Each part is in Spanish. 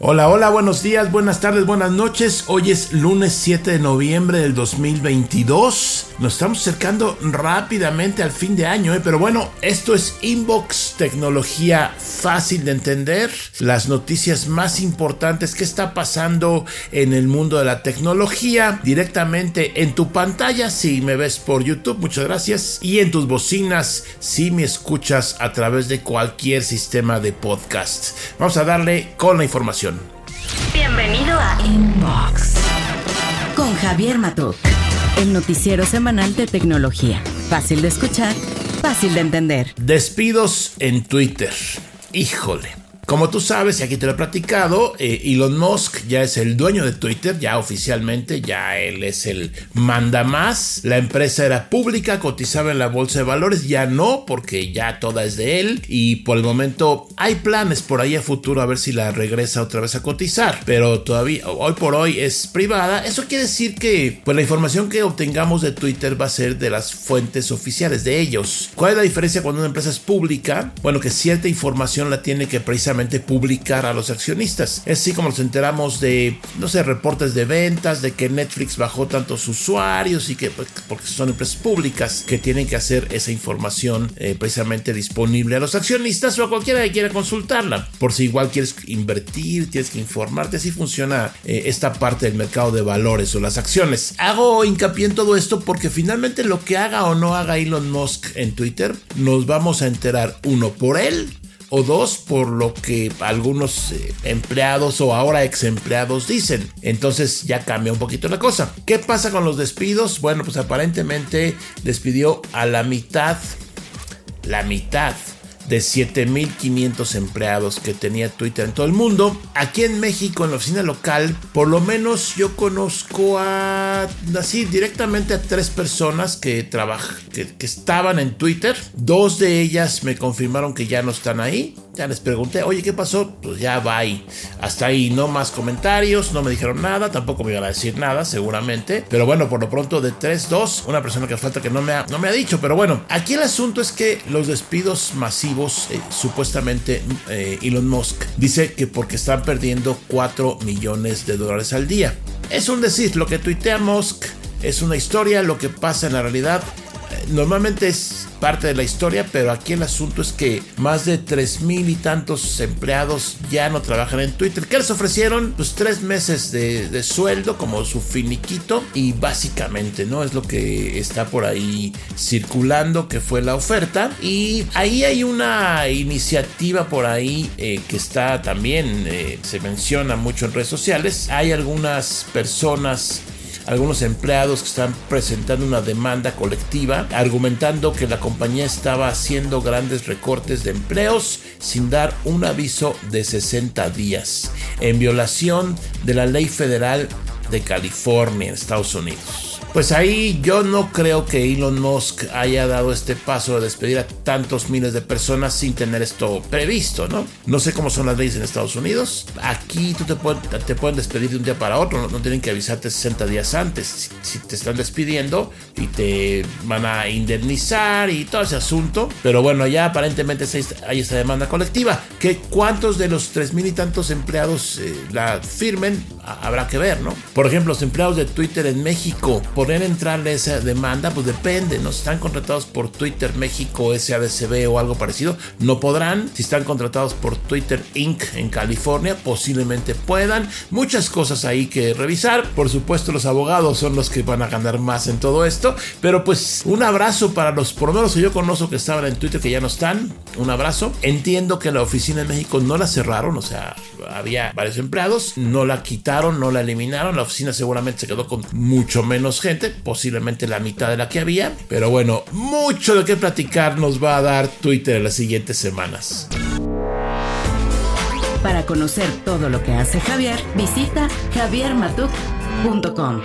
Hola, hola, buenos días, buenas tardes, buenas noches. Hoy es lunes 7 de noviembre del 2022. Nos estamos acercando rápidamente al fin de año, ¿eh? pero bueno, esto es Inbox, tecnología fácil de entender, las noticias más importantes que está pasando en el mundo de la tecnología directamente en tu pantalla si me ves por YouTube, muchas gracias, y en tus bocinas si me escuchas a través de cualquier sistema de podcast. Vamos a darle con la información. Bienvenido a Inbox con Javier Matuk, el noticiero semanal de tecnología. Fácil de escuchar, fácil de entender. Despidos en Twitter. Híjole. Como tú sabes, y aquí te lo he platicado, eh, Elon Musk ya es el dueño de Twitter, ya oficialmente, ya él es el manda más. La empresa era pública, cotizaba en la bolsa de valores, ya no, porque ya toda es de él. Y por el momento hay planes por ahí a futuro a ver si la regresa otra vez a cotizar. Pero todavía, hoy por hoy es privada. Eso quiere decir que pues, la información que obtengamos de Twitter va a ser de las fuentes oficiales de ellos. ¿Cuál es la diferencia cuando una empresa es pública? Bueno, que cierta información la tiene que precisamente publicar a los accionistas. Es así como nos enteramos de, no sé, reportes de ventas, de que Netflix bajó tantos usuarios y que, pues, porque son empresas públicas que tienen que hacer esa información eh, precisamente disponible a los accionistas o a cualquiera que quiera consultarla. Por si igual quieres invertir, tienes que informarte, así funciona eh, esta parte del mercado de valores o las acciones. Hago hincapié en todo esto porque finalmente lo que haga o no haga Elon Musk en Twitter, nos vamos a enterar uno por él o dos por lo que algunos eh, empleados o ahora ex empleados dicen. Entonces ya cambia un poquito la cosa. ¿Qué pasa con los despidos? Bueno, pues aparentemente despidió a la mitad, la mitad de 7500 empleados que tenía Twitter en todo el mundo. Aquí en México, en la oficina local, por lo menos yo conozco a así directamente a tres personas que trabajan, que, que estaban en Twitter. Dos de ellas me confirmaron que ya no están ahí. Ya les pregunté, oye, ¿qué pasó? Pues ya va ahí. Hasta ahí no más comentarios, no me dijeron nada, tampoco me iban a decir nada, seguramente. Pero bueno, por lo pronto de 3, 2, una persona que falta que no me ha, no me ha dicho. Pero bueno, aquí el asunto es que los despidos masivos, eh, supuestamente eh, Elon Musk dice que porque están perdiendo 4 millones de dólares al día. Es un decir, lo que tuitea Musk es una historia, lo que pasa en la realidad normalmente es parte de la historia, pero aquí el asunto es que más de tres mil y tantos empleados ya no trabajan en Twitter. ¿Qué les ofrecieron? Pues tres meses de, sueldo como su finiquito y básicamente, ¿no? Es lo que está por ahí circulando, que fue la oferta. Y ahí hay una iniciativa por ahí eh, que está también, eh, se menciona mucho en redes sociales. Hay algunas personas algunos empleados que están presentando una demanda colectiva argumentando que la compañía estaba haciendo grandes recortes de empleos sin dar un aviso de 60 días en violación de la ley federal de California Estados Unidos. Pues ahí yo no creo que Elon Musk haya dado este paso de despedir a tantos miles de personas sin tener esto previsto, ¿no? No sé cómo son las leyes en Estados Unidos. Aquí tú te pueden, despedir de un día para otro, no, tienen que avisarte 60 días antes. Si, te están despidiendo y te van a indemnizar y todo ese asunto. Pero bueno, ya aparentemente hay esta demanda colectiva. Que cuántos de los tres mil y tantos empleados eh, la firmen, habrá que ver, ¿no? Por ejemplo, los empleados de Twitter en México, poder entrarle esa demanda, pues depende, ¿no? Si están contratados por Twitter México, SADCB o algo parecido, no podrán. Si están contratados por Twitter Inc. en California, posiblemente puedan. Muchas cosas ahí que revisar. Por supuesto, los abogados son los que van a ganar más en todo esto. Pero pues un abrazo para los, por lo menos que yo conozco que estaban en Twitter, que ya no están. Un abrazo. Entiendo que la oficina en México no la cerraron, o sea, había varios empleados, no la quitaron, no la eliminaron. La oficina seguramente se quedó con mucho menos gente posiblemente la mitad de la que había. Pero bueno, mucho de qué platicar nos va a dar Twitter en las siguientes semanas. Para conocer todo lo que hace Javier, visita javiermatuk.com.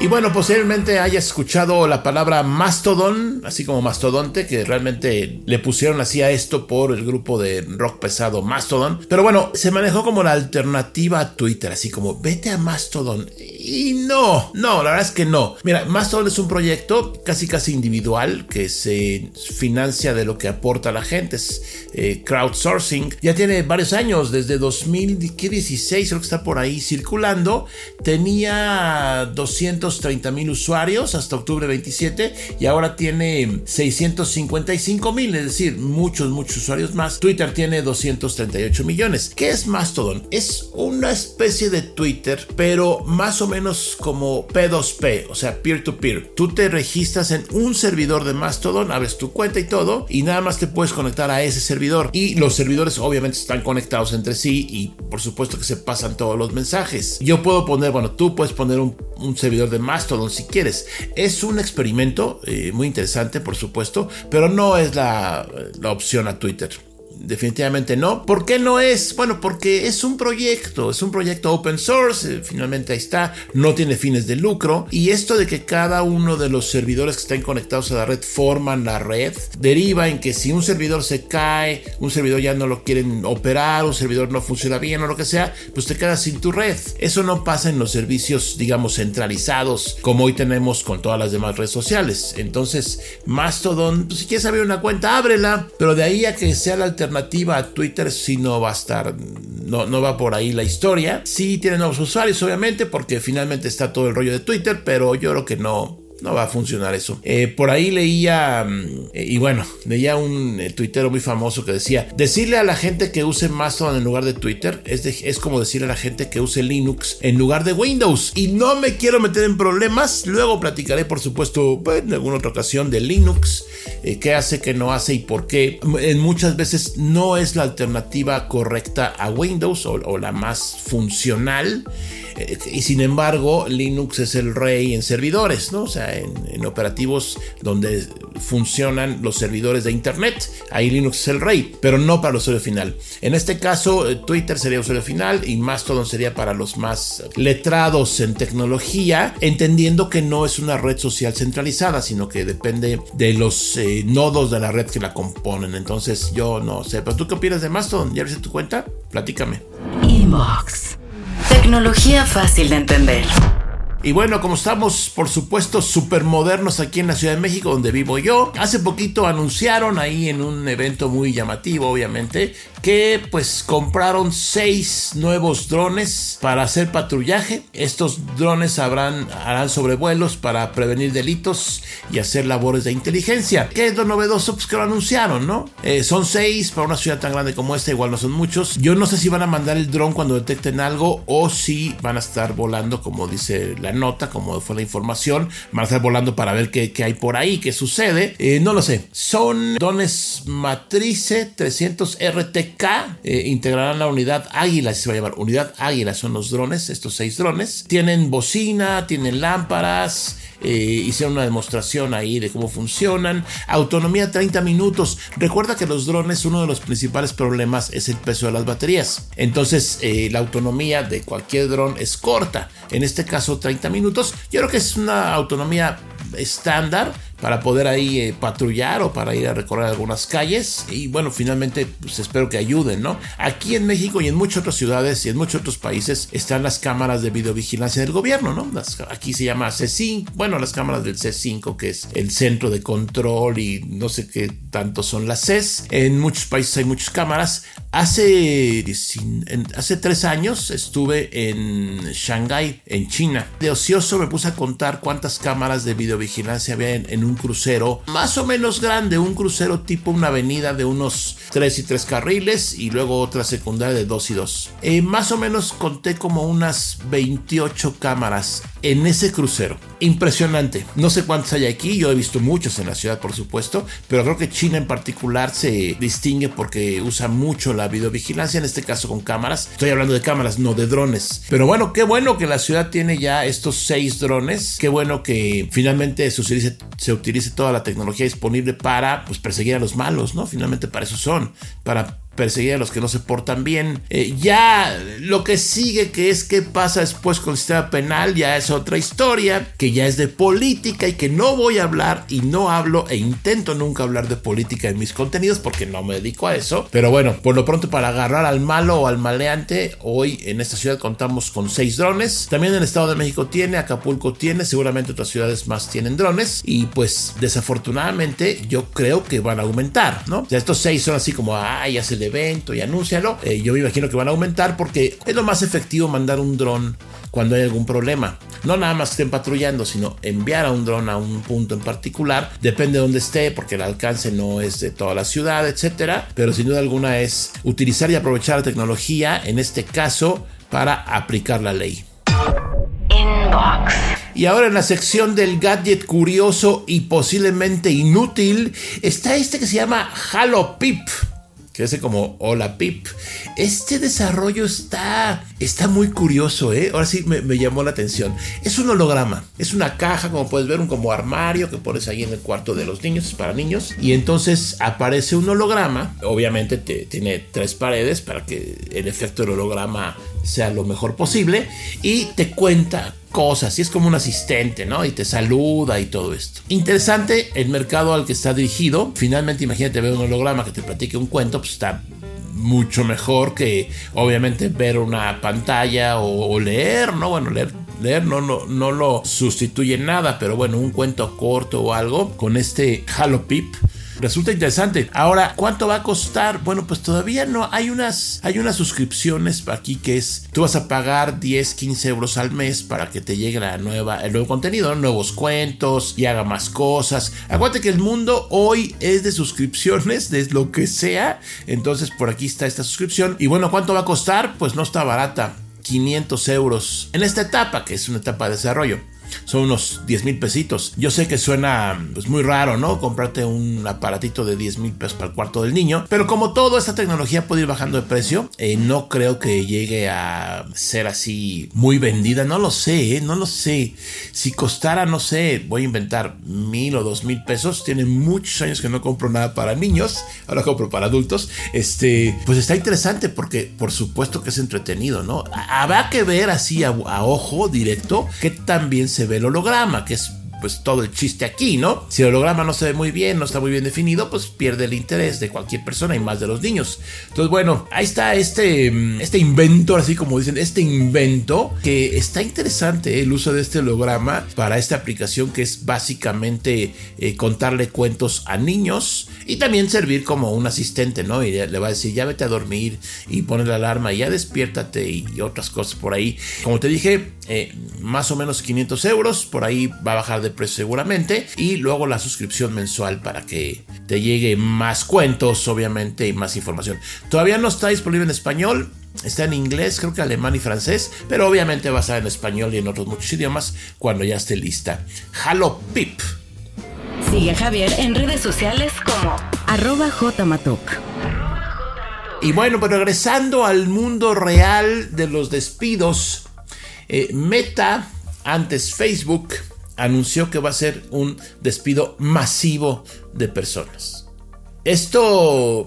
Y bueno, posiblemente haya escuchado la palabra mastodon, así como mastodonte, que realmente le pusieron así a esto por el grupo de rock pesado Mastodon. Pero bueno, se manejó como la alternativa a Twitter, así como vete a Mastodon Y no, no, la verdad es que no. Mira, Mastodon es un proyecto casi casi individual que se financia de lo que aporta la gente, es eh, crowdsourcing. Ya tiene varios años, desde 2016 creo que está por ahí circulando. Tenía 230 mil usuarios hasta octubre 27 y ahora tiene 655 mil, es decir, muchos, muchos usuarios más. Twitter tiene 238 millones. ¿Qué es Mastodon? Es una especie de Twitter, pero más o menos como P2P, o sea, peer-to-peer. Tú te registras en un servidor de Mastodon, abres tu cuenta y todo, y nada más te puedes conectar a ese servidor. Y los servidores obviamente están conectados entre sí y por supuesto que se pasan todos los mensajes. Yo puedo poner, bueno, tú puedes poner un, servidor de Mastodon si quieres. Es un experimento eh, muy interesante, por supuesto, pero no es la opción a Twitter definitivamente no. ¿Por qué no es? Bueno, porque es un proyecto, es un proyecto open source, eh, finalmente ahí está, no tiene fines de lucro. Y esto de que cada uno de los servidores que están conectados a la red forman la red, deriva en que si un servidor se cae, un servidor ya no lo quieren operar, un servidor no funciona bien o lo que sea, pues te quedas sin tu red. Eso no pasa en los servicios, digamos, centralizados como hoy tenemos con todas las demás redes sociales. Entonces, Mastodon, pues si quieres abrir una cuenta, ábrela, pero de ahí a que sea la alternativa alternativa a Twitter si no va a estar, no, no va por ahí la historia. Sí tiene nuevos usuarios, obviamente, porque finalmente está todo el rollo de Twitter, pero yo creo que no, no va a funcionar eso. Eh, por ahí leía, mm, y bueno, leía un eh, tuitero muy famoso que decía, decirle a la gente que use Mastodon en lugar de Twitter es, es como decirle a la gente que use Linux en lugar de Windows. Y no me quiero meter en problemas, luego platicaré por supuesto en alguna otra ocasión de Linux, eh, qué hace, qué no hace y por qué. En muchas veces no es la alternativa correcta a Windows o la más funcional. Eh, y sin embargo, Linux es el rey en servidores, ¿no? O sea, en, operativos donde funcionan los servidores de Internet, ahí Linux es el rey, pero no para el usuario final. En este caso, eh, Twitter sería usuario final y Mastodon sería para los más letrados en tecnología, entendiendo que no es una red social centralizada, sino que depende de los eh, nodos de la red que la componen. Entonces, yo no sé, pero tú qué opinas de Mastodon? ¿Ya viste tu cuenta? Platícame. Inbox. Tecnología fácil de entender. Y bueno, como estamos, por supuesto, súper modernos aquí en la Ciudad de México, donde vivo yo, hace poquito anunciaron ahí en un evento muy llamativo, obviamente, que pues compraron seis nuevos drones para hacer patrullaje. Estos drones habrán, harán sobrevuelos para prevenir delitos y hacer labores de inteligencia. ¿Qué es lo novedoso? Pues que lo anunciaron, ¿no? Eh, son seis para una ciudad tan grande como esta, igual no son muchos. Yo no sé si van a mandar el dron cuando detecten algo o si van a estar volando, como dice la nota, como fue la información. Van a estar volando para ver qué, hay por ahí, qué sucede. Eh, no lo sé. Son drones Matrice 300 RT K eh, integrarán la unidad Águila, se va a llamar. Unidad Águila son los drones, estos seis drones. Tienen bocina, tienen lámparas. Eh, hicieron una demostración ahí de cómo funcionan. Autonomía 30 minutos. Recuerda que los drones, uno de los principales problemas es el peso de las baterías. Entonces, eh, la autonomía de cualquier dron es corta. En este caso, 30 minutos. Yo creo que es una autonomía estándar para poder ahí eh, patrullar o para ir a recorrer algunas calles. Y bueno finalmente pues espero que ayuden no aquí en México y en muchas otras ciudades y en muchos otros países están las cámaras de videovigilancia del gobierno no aquí se llama C5 bueno las cámaras del C5 que es el centro de control y no sé qué tanto son las CES en muchos países hay muchas cámaras. Hace hace tres años estuve en Shanghái en China. De ocioso me puse a contar cuántas cámaras de videovigilancia había en, un crucero más o menos grande, un crucero tipo una avenida de unos 3 y 3 carriles y luego otra secundaria de 2 y 2. Eh, más o menos conté como unas 28 cámaras en ese crucero. Impresionante. No sé cuántos hay aquí, yo he visto muchos en la ciudad por supuesto, pero creo que China en particular se distingue porque usa mucho la videovigilancia, en este caso con cámaras. Estoy hablando de cámaras, no de drones. Pero bueno, qué bueno que la ciudad tiene ya estos seis drones. Qué bueno que finalmente se utilice, utilice toda la tecnología disponible para pues, perseguir a los malos, ¿no? Finalmente para eso son, para perseguir a los que no se portan bien. Eh, ya lo que sigue, que es qué pasa después con el sistema penal, ya es otra historia, que ya es de política y que no voy a hablar y no hablo e intento nunca hablar de política en mis contenidos porque no me dedico a eso. Pero bueno, por lo pronto para agarrar al malo o al maleante, hoy en esta ciudad contamos con seis drones. También el Estado de México tiene, Acapulco tiene, seguramente otras ciudades más tienen drones y pues desafortunadamente yo creo que van a aumentar, ¿no? O sea, estos seis son así como, ay, hace el evento y anúncialo. Eh, yo me imagino que van a aumentar porque es lo más efectivo mandar un dron cuando hay algún problema. No nada más estén patrullando, sino enviar a un dron a un punto en particular. Depende de dónde esté, porque el alcance no es de toda la ciudad, etcétera. Pero sin duda alguna es utilizar y aprovechar la tecnología, en este caso, para aplicar la ley. Inbox. Y ahora en la sección del gadget curioso y posiblemente inútil está este que se llama Halo Pip que hace como hola pip. Este desarrollo está, está muy curioso, ¿eh? Ahora sí me, llamó la atención. Es un holograma, es una caja, como puedes ver, un como armario que pones ahí en el cuarto de los niños, es para niños. Y entonces aparece un holograma, obviamente te, tiene tres paredes para que el efecto del holograma sea lo mejor posible y te cuenta cosas y es como un asistente, ¿no? Y te saluda y todo esto. Interesante el mercado al que está dirigido. Finalmente, imagínate ver un holograma que te platique un cuento, pues está mucho mejor que obviamente ver una pantalla o, leer, ¿no? Bueno, leer leer no, no, no lo sustituye nada, pero bueno, un cuento corto o algo con este Halo Pip Resulta interesante. Ahora, ¿cuánto va a costar? Bueno, pues todavía no. Hay unas, hay unas suscripciones aquí que es, tú vas a pagar 10, 15 euros al mes para que te llegue la nueva, el nuevo contenido, nuevos cuentos y haga más cosas. Acuérdate que el mundo hoy es de suscripciones, de lo que sea. Entonces, por aquí está esta suscripción. Y bueno, ¿cuánto va a costar? Pues no está barata. 500 euros en esta etapa, que es una etapa de desarrollo son unos 10 mil pesitos. Yo sé que suena pues, muy raro, ¿no? Comprarte un aparatito de 10 mil pesos para el cuarto del niño, pero como todo, esta tecnología puede ir bajando de precio. Eh, no creo que llegue a ser así muy vendida, no lo sé, ¿eh? no lo sé. Si costara, no sé, voy a inventar mil o dos mil pesos, tiene muchos años que no compro nada para niños, ahora compro para adultos. Este, pues está interesante porque, por supuesto que es entretenido, ¿no? Habrá que ver así a, a ojo directo que también se se ve el holograma, que es pues todo el chiste aquí, ¿no? Si el holograma no se ve muy bien, no está muy bien definido, pues pierde el interés de cualquier persona y más de los niños. Entonces, bueno, ahí está este, mm, este invento, así como dicen, este invento que está interesante ¿eh? el uso de este holograma para esta aplicación que es básicamente eh, contarle cuentos a niños y también servir como un asistente, ¿no? Y le va a decir, ya vete a dormir y pone la alarma y ya despiértate y otras cosas por ahí. Como te dije, eh, más o menos 500 euros, por ahí va a bajar de precio seguramente. Y luego la suscripción mensual para que te llegue más cuentos, obviamente, y más información. Todavía no está disponible en español. Está en inglés, creo que alemán y francés, pero obviamente va a estar en español y en otros muchos idiomas cuando ya esté lista. Halo Pip. Sigue a Javier en redes sociales como arroba jmatok. Y bueno, pues regresando al mundo real de los despidos, eh, Meta, antes Facebook, anunció que va a ser un despido masivo de personas. Esto,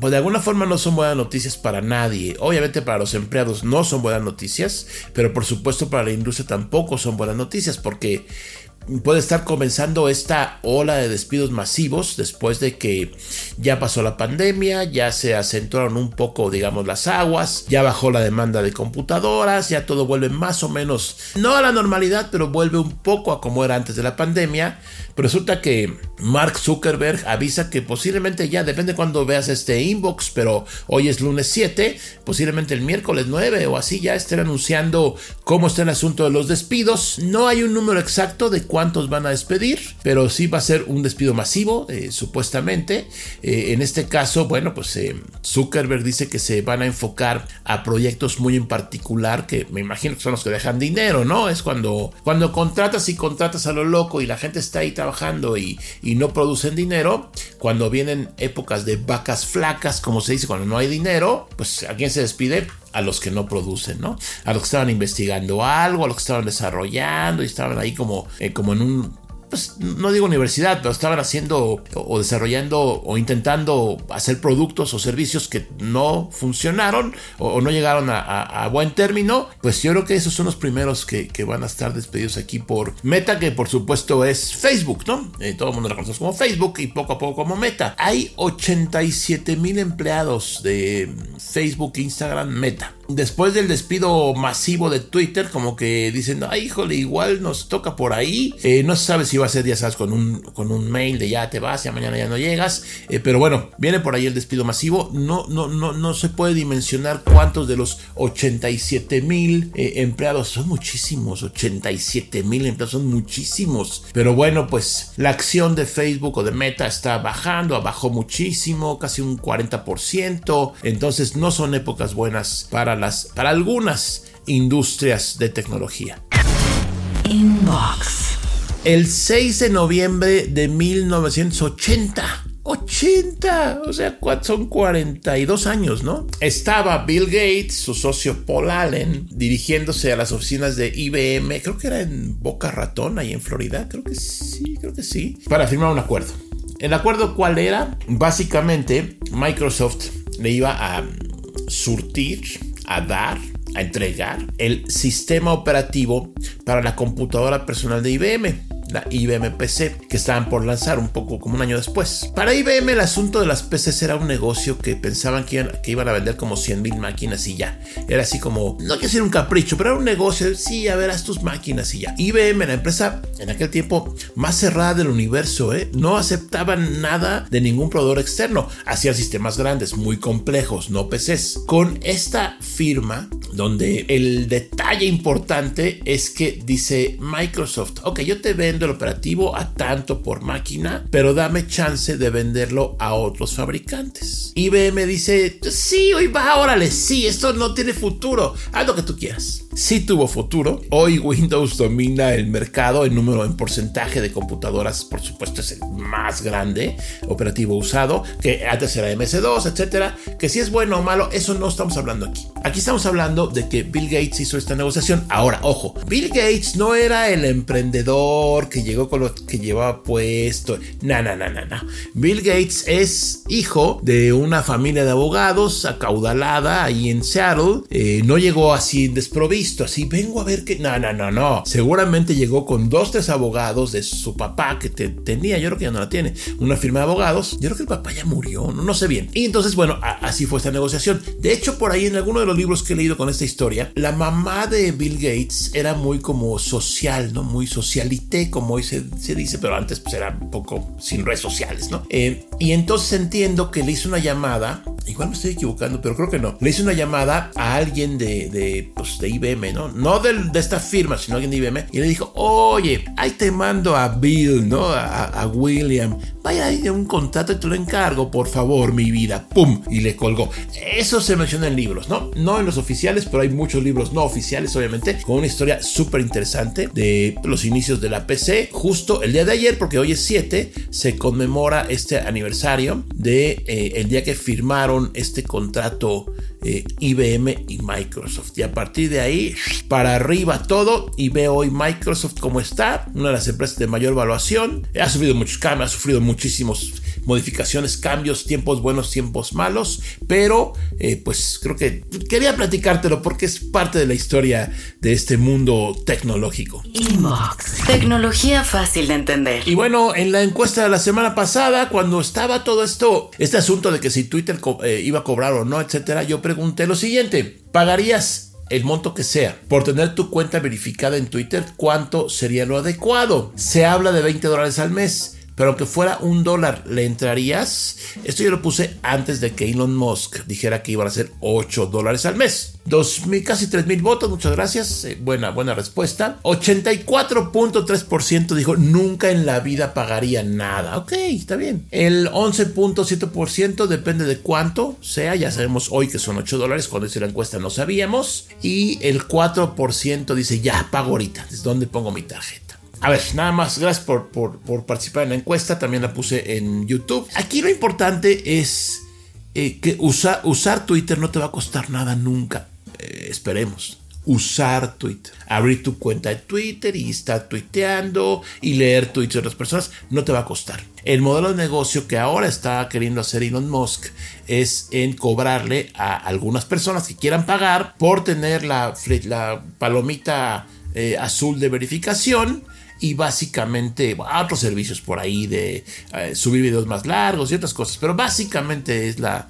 pues de alguna forma no son buenas noticias para nadie. Obviamente para los empleados no son buenas noticias, pero por supuesto para la industria tampoco son buenas noticias porque puede estar comenzando esta ola de despidos masivos después de que ya pasó la pandemia, ya se acentuaron un poco, digamos, las aguas, ya bajó la demanda de computadoras, ya todo vuelve más o menos, no a la normalidad, pero vuelve un poco a como era antes de la pandemia. Resulta que Mark Zuckerberg avisa que posiblemente ya, depende cuando veas este inbox, pero hoy es lunes 7, posiblemente el miércoles 9 o así ya estén anunciando cómo está el asunto de los despidos. No hay un número exacto de cuántos van a despedir, pero sí va a ser un despido masivo, eh, supuestamente. Eh, en este caso, bueno, pues eh, Zuckerberg dice que se van a enfocar a proyectos muy en particular, que me imagino que son los que dejan dinero, ¿no? Es cuando, cuando contratas y contratas a lo loco y la gente está ahí trabajando y, y no producen dinero, cuando vienen épocas de vacas flacas, como se dice, cuando no hay dinero, pues a quién se despide, a los que no producen, ¿no? A los que estaban investigando algo, a los que estaban desarrollando y estaban ahí como, eh, como en un pues no digo universidad, pero estaban haciendo o desarrollando o intentando hacer productos o servicios que no funcionaron o, no llegaron a, buen término, pues yo creo que esos son los primeros que, van a estar despedidos aquí por Meta, que por supuesto es Facebook, ¿no? Eh, todo el mundo la conoce como Facebook y poco a poco como Meta. Hay 87 mil empleados de Facebook, Instagram, Meta después del despido masivo de Twitter, como que dicen, ay, híjole, igual nos toca por ahí. Eh, no se sabe si va a ser, ya sabes, con un, con un mail de ya te vas, ya mañana ya no llegas. Eh, pero bueno, viene por ahí el despido masivo. No, no, no, no se puede dimensionar cuántos de los 87 mil eh, empleados son muchísimos. 87 mil empleados son muchísimos. Pero bueno, pues la acción de Facebook o de Meta está bajando, bajó muchísimo, casi un 40%. Entonces no son épocas buenas para para algunas industrias de tecnología. Inbox. El 6 de noviembre de 1980. 80, o sea, son 42 años, ¿no? Estaba Bill Gates, su socio Paul Allen, dirigiéndose a las oficinas de IBM, creo que era en Boca Ratón, ahí en Florida, creo que sí, creo que sí, para firmar un acuerdo. ¿El acuerdo cuál era? Básicamente, Microsoft le iba a surtir a dar, a entregar el sistema operativo para la computadora personal de IBM la IBM PC, que estaban por lanzar un poco como un año después. Para IBM el asunto de las PCs era un negocio que pensaban que iban, que iban a vender como 100 mil máquinas y ya. Era así como, no quiero decir un capricho, pero era un negocio, sí, a ver, haz tus máquinas y ya. IBM, la empresa en aquel tiempo más cerrada del universo, ¿eh? no aceptaban nada de ningún proveedor externo. Hacían sistemas grandes, muy complejos, no PCs. Con esta firma, donde el detalle importante es que dice Microsoft, ok, yo te vendo el operativo a tanto por máquina, pero dame chance de venderlo a otros fabricantes. IBM dice, sí, hoy va, órale, sí, esto no tiene futuro, haz lo que tú quieras. Sí tuvo futuro. Hoy Windows domina el mercado en número, en porcentaje de computadoras, por supuesto es el más grande operativo usado, que antes era MS2, etcétera. Que si es bueno o malo, eso no estamos hablando aquí. Aquí estamos hablando de que Bill Gates hizo esta negociación. Ahora, ojo, Bill Gates no era el emprendedor que llegó con lo que llevaba puesto. No, no, no, no, no. Bill Gates es hijo de una familia de abogados acaudalada ahí en Seattle. Eh, no llegó así desprovisto así, vengo a ver que... No, no, no, no. Seguramente llegó con dos, tres abogados de su papá que tenía, yo creo que ya no la tiene, una firma de abogados. Yo creo que el papá ya murió, no, no sé bien. Y entonces, bueno, así fue esta negociación. De hecho, por ahí en alguno de los libros que he leído con esta historia, la mamá de Bill Gates era muy como social, ¿no? Muy socialité, como hoy se, dice, pero antes pues era un poco sin redes sociales, ¿no? Eh, y entonces entiendo que le hizo una llamada igual me estoy equivocando, pero creo que no. Le hice una llamada a alguien de, de, pues, de IBM, ¿no? No de, esta firma, sino alguien de IBM. Y le dijo, oye, ahí te mando a Bill, ¿no? A, a William. Vaya ahí un contrato y te lo encargo, por favor, mi vida. ¡Pum! Y le colgó. Eso se menciona en libros, ¿no? No en los oficiales, pero hay muchos libros no oficiales, obviamente, con una historia súper interesante de los inicios de la PC. Justo el día de ayer, porque hoy es 7, se conmemora este aniversario de eh, el día que firmaron este contrato eh, IBM y Microsoft. Y a partir de ahí, para arriba todo. Y veo hoy Microsoft como está, una de las empresas de mayor evaluación. Ha sufrido muchos cambios, ha sufrido muchísimos modificaciones, cambios, tiempos buenos, tiempos malos. Pero eh, pues creo que quería platicártelo porque es parte de la historia de este mundo tecnológico. Inbox. Tecnología fácil de entender. Y bueno, en la encuesta de la semana pasada, cuando estaba todo esto, este asunto de que si Twitter eh, iba a cobrar o no, etcétera, yo pregunté lo siguiente: ¿pagarías el monto que sea, por tener tu cuenta verificada en Twitter, ¿cuánto sería lo adecuado? Se habla de 20 dólares al mes pero aunque fuera un dólar, ¿le entrarías? Esto yo lo puse antes de que Elon Musk dijera que iban a ser 8 dólares al mes. Dos mil, casi 3 mil votos, muchas gracias. Eh, buena, buena respuesta. 84.3% dijo nunca en la vida pagaría nada. Ok, está bien. El 11.7% depende de cuánto sea. Ya sabemos hoy que son 8 dólares. Cuando hice la encuesta no sabíamos. Y el 4% dice ya pago ahorita. ¿Desde dónde pongo mi tarjeta? A ver, nada más, gracias por, participar en la encuesta, también la puse en YouTube. Aquí lo importante es eh, que usar Twitter no te va a costar nada nunca, eh, esperemos. usar Twitter. Abrir tu cuenta de Twitter y estar tuiteando y leer tweets de otras personas no te va a costar. El modelo de negocio que ahora está queriendo hacer Elon Musk es en cobrarle a algunas personas que quieran pagar por tener la, la palomita eh, azul de verificación y básicamente otros servicios por ahí de eh, subir videos más largos y otras cosas, pero básicamente es la,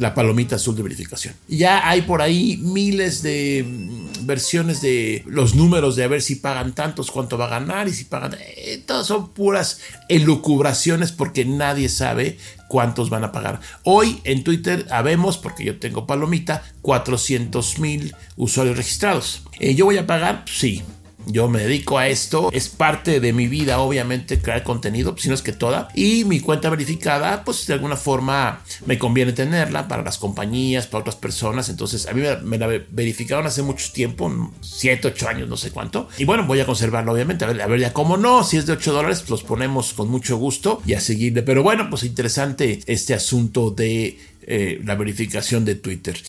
la palomita azul de verificación. Ya hay por ahí miles de mm, versiones de los números de a ver si pagan tantos, cuánto va a ganar y si pagan. Eh, todas son puras elucubraciones porque nadie sabe cuántos van a pagar. Hoy en Twitter habemos, porque yo tengo palomita, 400 mil usuarios registrados. Eh, ¿Yo voy a pagar? Sí. Yo me dedico a esto, es parte de mi vida, obviamente, crear contenido, si no es que toda. Y mi cuenta verificada, pues de alguna forma me conviene tenerla para las compañías, para otras personas. Entonces, a mí me, la verificaron hace mucho tiempo, 7, 8 años, no sé cuánto. Y bueno, voy a conservarla, obviamente. A ver, a ver, ya cómo no, si es de 8 dólares, los ponemos con mucho gusto y a seguirle. Pero bueno, pues interesante este asunto de eh, la verificación de Twitter.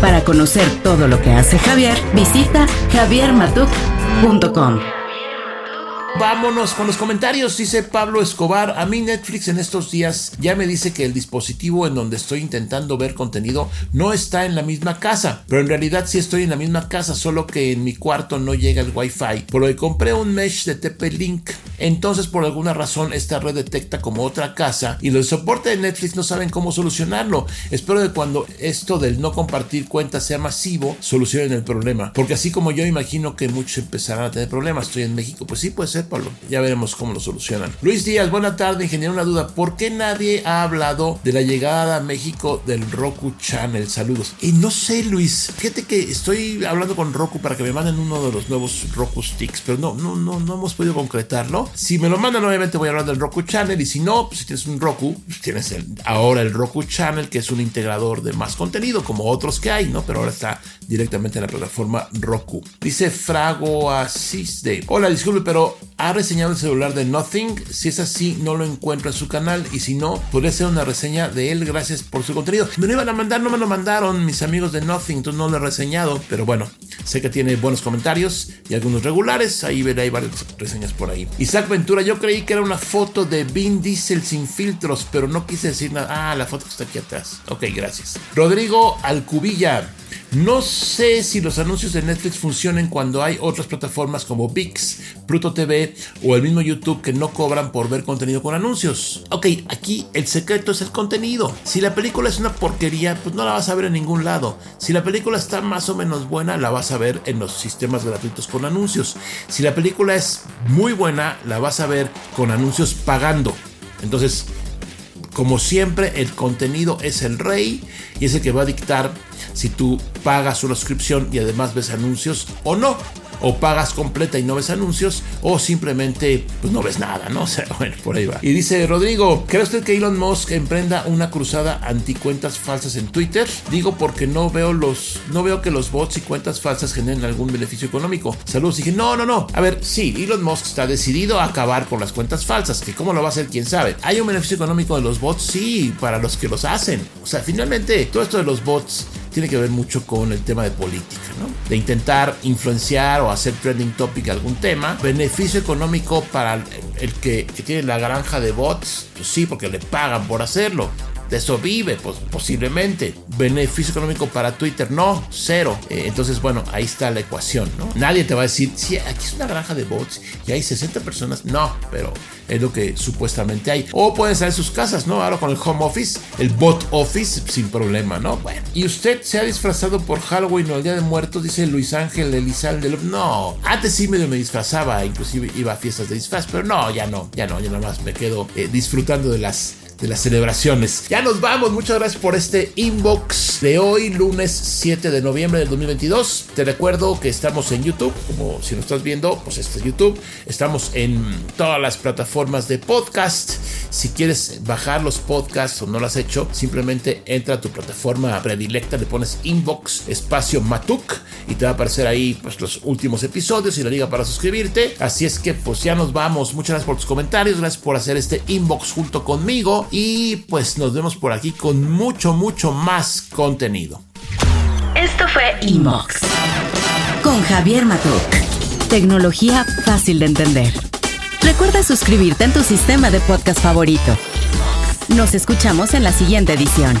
Para conocer todo lo que hace Javier, visita javiermatuk.com. Vámonos con los comentarios, dice Pablo Escobar. A mí Netflix en estos días ya me dice que el dispositivo en donde estoy intentando ver contenido no está en la misma casa, pero en realidad sí estoy en la misma casa, solo que en mi cuarto no llega el Wi-Fi. Por lo que compré un mesh de TP-Link. Entonces por alguna razón esta red detecta como otra casa y los soporte de Netflix no saben cómo solucionarlo. Espero que cuando esto del no compartir cuentas sea masivo, solucionen el problema. Porque así como yo imagino que muchos empezarán a tener problemas, estoy en México, pues sí puede ser Ya veremos cómo lo solucionan. Luis Díaz, buena tarde, ingeniero. Una duda. ¿Por qué nadie ha hablado de la llegada a México del Roku Channel? Saludos. Y no sé, Luis. Fíjate que estoy hablando con Roku para que me manden uno de los nuevos Roku Sticks, pero no, no, no, no hemos podido concretarlo. Si me lo mandan, obviamente voy a hablar del Roku Channel. Y si no, pues si tienes un Roku, pues tienes ahora el Roku Channel, que es un integrador de más contenido, como otros que hay, ¿no? Pero ahora está directamente en la plataforma Roku. Dice Frago Asiste. Hola, disculpe, pero ¿ha reseñado el celular de Nothing? Si es así, no lo encuentro en su canal. Y si no, podría ser una reseña de él. Gracias por su contenido. Me lo iban a mandar, no me lo mandaron mis amigos de Nothing, entonces no lo he reseñado. Pero bueno, sé que tiene buenos comentarios y algunos regulares. Ahí veré, hay varias reseñas por ahí. Isaac Ventura, yo creí que era una foto de Vin Diesel sin filtros, pero no quise decir nada. Ah, la foto está aquí atrás. Ok, gracias. Rodrigo Alcubilla. No sé si los anuncios de Netflix funcionen cuando hay otras plataformas como VIX, Pluto TV o el mismo YouTube que no cobran por ver contenido con anuncios. Ok, aquí el secreto es el contenido. Si la película es una porquería, pues no la vas a ver en ningún lado. Si la película está más o menos buena, la vas a ver en los sistemas gratuitos con anuncios. Si la película es muy buena, la vas a ver con anuncios pagando. Entonces, como siempre, el contenido es el rey y es el que va a dictar si tú pagas una suscripción y además ves anuncios o no o pagas completa y no ves anuncios, o simplemente pues no ves nada, ¿no? O sea, bueno, por ahí va. Y dice Rodrigo, ¿cree usted que Elon Musk emprenda una cruzada anticuentas falsas en Twitter? Digo porque no veo los, no veo que los bots y cuentas falsas generen algún beneficio económico. Saludos. dije, no, no, no. A ver, sí, Elon Musk está decidido a acabar con las cuentas falsas, que cómo lo va a hacer, quién sabe. ¿Hay un beneficio económico de los bots? Sí, para los que los hacen. O sea, finalmente, todo esto de los bots tiene que ver mucho con el tema de política, ¿no? De intentar influenciar o hacer trending topic algún tema. Beneficio económico para el, que, que, tiene la granja de bots, pues sí, porque le pagan por hacerlo de eso vive, pues, posiblemente. Beneficio económico para Twitter, no, cero. Eh, entonces, bueno, ahí está la ecuación, ¿no? Nadie te va a decir, sí, aquí es una granja de bots y hay 60 personas. No, pero es lo que supuestamente hay. O pueden estar en sus casas, ¿no? Ahora con el home office, el bot office, sin problema, ¿no? Bueno. Y usted se ha disfrazado por Halloween o el Día de Muertos, dice Luis Ángel Elizalde. No, antes sí medio me disfrazaba, inclusive iba a fiestas de disfraz, pero no, ya no, ya no, ya nada más me quedo eh, disfrutando de las de las celebraciones. Ya nos vamos, muchas gracias por este inbox de hoy, lunes 7 de noviembre del 2022. Te recuerdo que estamos en YouTube, como si lo estás viendo, pues este es YouTube. Estamos en todas las plataformas de podcast. Si quieres bajar los podcasts o no lo has hecho, simplemente entra a tu plataforma predilecta, le pones inbox espacio matuk y te va a aparecer ahí pues los últimos episodios y la liga para suscribirte. Así es que pues ya nos vamos. Muchas gracias por tus comentarios, gracias por hacer este inbox junto conmigo y pues nos vemos por aquí con mucho, mucho más contenido. Esto fue Inbox. Con Javier Matuk. Tecnología fácil de entender. Recuerda suscribirte en tu sistema de podcast favorito. Nos escuchamos en la siguiente edición.